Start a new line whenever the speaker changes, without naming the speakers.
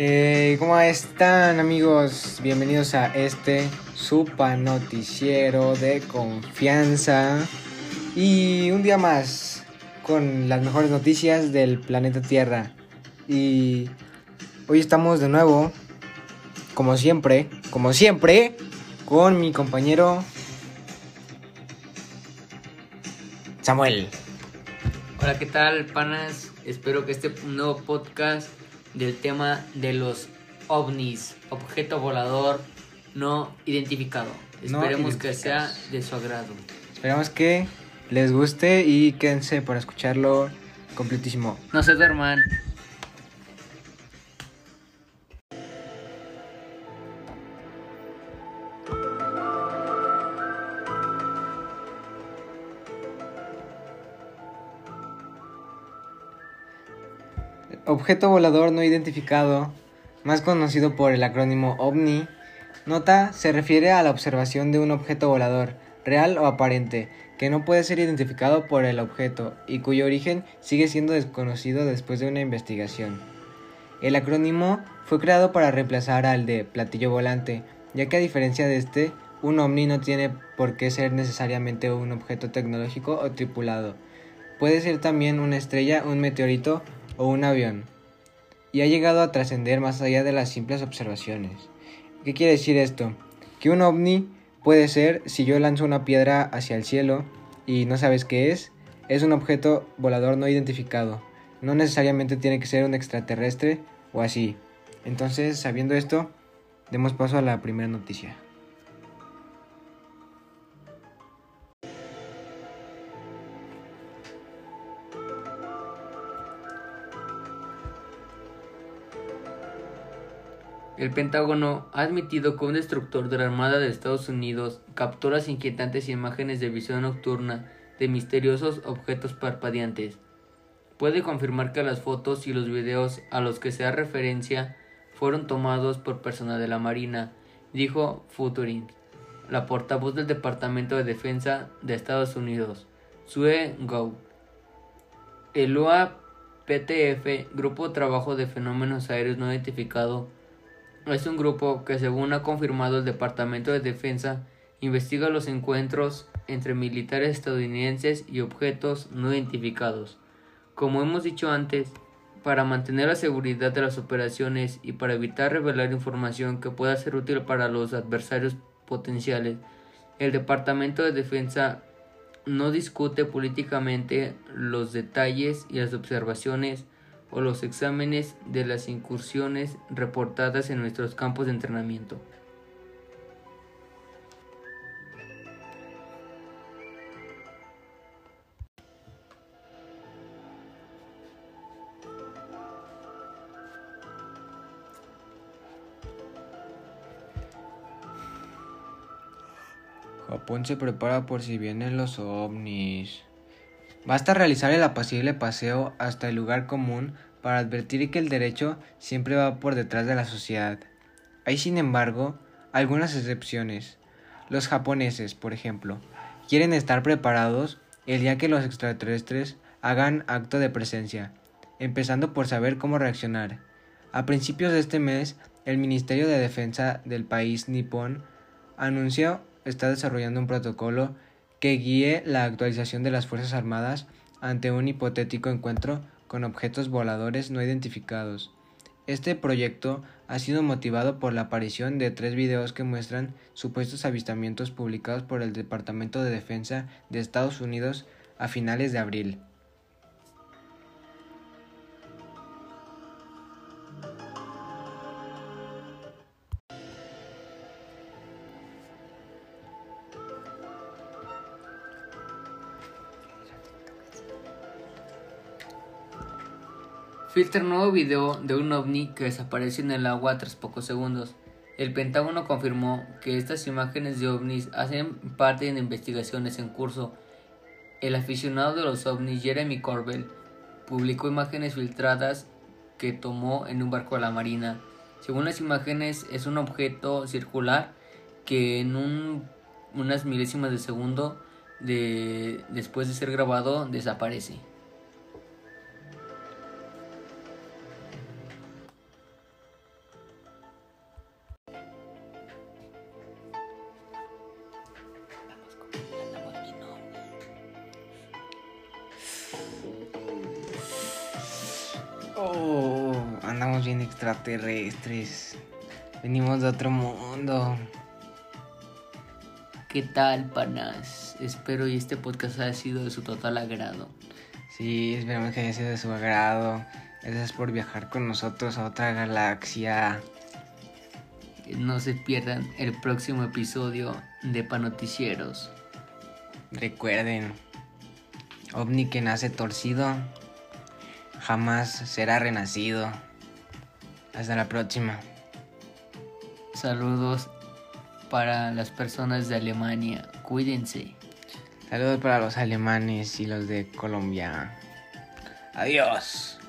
Eh, ¿Cómo están amigos? Bienvenidos a este super noticiero de confianza. Y un día más con las mejores noticias del planeta Tierra. Y hoy estamos de nuevo, como siempre, como siempre, con mi compañero Samuel.
Hola, ¿qué tal, panas? Espero que este nuevo podcast del tema de los ovnis, objeto volador no identificado.
No
Esperemos que sea de su agrado.
Esperamos que les guste y quédense para escucharlo completísimo.
No se duerman.
Objeto volador no identificado, más conocido por el acrónimo OVNI, nota se refiere a la observación de un objeto volador, real o aparente, que no puede ser identificado por el objeto y cuyo origen sigue siendo desconocido después de una investigación. El acrónimo fue creado para reemplazar al de platillo volante, ya que a diferencia de este, un ovni no tiene por qué ser necesariamente un objeto tecnológico o tripulado. Puede ser también una estrella, un meteorito o un avión. Y ha llegado a trascender más allá de las simples observaciones. ¿Qué quiere decir esto? Que un ovni puede ser, si yo lanzo una piedra hacia el cielo y no sabes qué es, es un objeto volador no identificado. No necesariamente tiene que ser un extraterrestre o así. Entonces, sabiendo esto, demos paso a la primera noticia.
El Pentágono ha admitido que un destructor de la Armada de Estados Unidos captó las inquietantes imágenes de visión nocturna de misteriosos objetos parpadeantes. Puede confirmar que las fotos y los videos a los que se da referencia fueron tomados por personal de la Marina, dijo Futurin, la portavoz del Departamento de Defensa de Estados Unidos, Sue Gou. El UAPTF, Grupo de Trabajo de Fenómenos Aéreos No Identificados, es un grupo que, según ha confirmado el Departamento de Defensa, investiga los encuentros entre militares estadounidenses y objetos no identificados. Como hemos dicho antes, para mantener la seguridad de las operaciones y para evitar revelar información que pueda ser útil para los adversarios potenciales, el Departamento de Defensa no discute políticamente los detalles y las observaciones o los exámenes de las incursiones reportadas en nuestros campos de entrenamiento.
Japón se prepara por si vienen los ovnis. Basta realizar el apacible paseo hasta el lugar común para advertir que el derecho siempre va por detrás de la sociedad. Hay, sin embargo, algunas excepciones. Los japoneses, por ejemplo, quieren estar preparados el día que los extraterrestres hagan acto de presencia, empezando por saber cómo reaccionar. A principios de este mes, el Ministerio de Defensa del país nipón anunció está desarrollando un protocolo que guíe la actualización de las Fuerzas Armadas ante un hipotético encuentro con objetos voladores no identificados. Este proyecto ha sido motivado por la aparición de tres videos que muestran supuestos avistamientos publicados por el Departamento de Defensa de Estados Unidos a finales de abril.
Filtra nuevo video de un ovni que desapareció en el agua tras pocos segundos. El Pentágono confirmó que estas imágenes de ovnis hacen parte de investigaciones en curso. El aficionado de los ovnis Jeremy Corbell publicó imágenes filtradas que tomó en un barco de la Marina. Según las imágenes es un objeto circular que en un- unas milésimas de segundo de, después de ser grabado desaparece.
Andamos bien extraterrestres. Venimos de otro mundo.
¿Qué tal, panas? Espero y este podcast haya sido de su total agrado.
Sí, esperamos que haya sido de su agrado. Gracias por viajar con nosotros a otra galaxia.
No se pierdan el próximo episodio de Panoticieros.
Recuerden, ovni que nace torcido jamás será renacido. Hasta la próxima.
Saludos para las personas de Alemania. Cuídense.
Saludos para los alemanes y los de Colombia. Adiós.